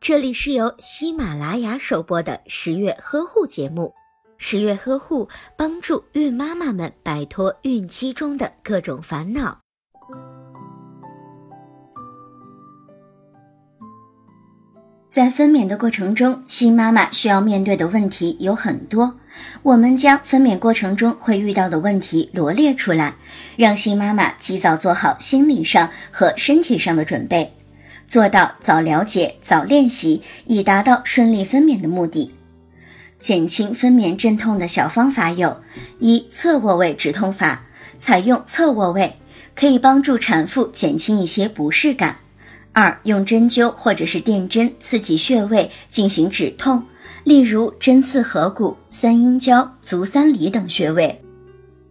这里是由喜马拉雅首播的十月呵护节目。十月呵护帮助孕妈妈们摆脱孕期中的各种烦恼。在分娩的过程中，新妈妈需要面对的问题有很多。我们将分娩过程中会遇到的问题罗列出来，让新妈妈及早做好心理上和身体上的准备，做到早了解、早练习，以达到顺利分娩的目的。减轻分娩阵痛的小方法有：一、侧卧位止痛法，采用侧卧位可以帮助产妇减轻一些不适感；二、用针灸或者是电针刺激穴位进行止痛。例如针刺合谷、三阴交、足三里等穴位。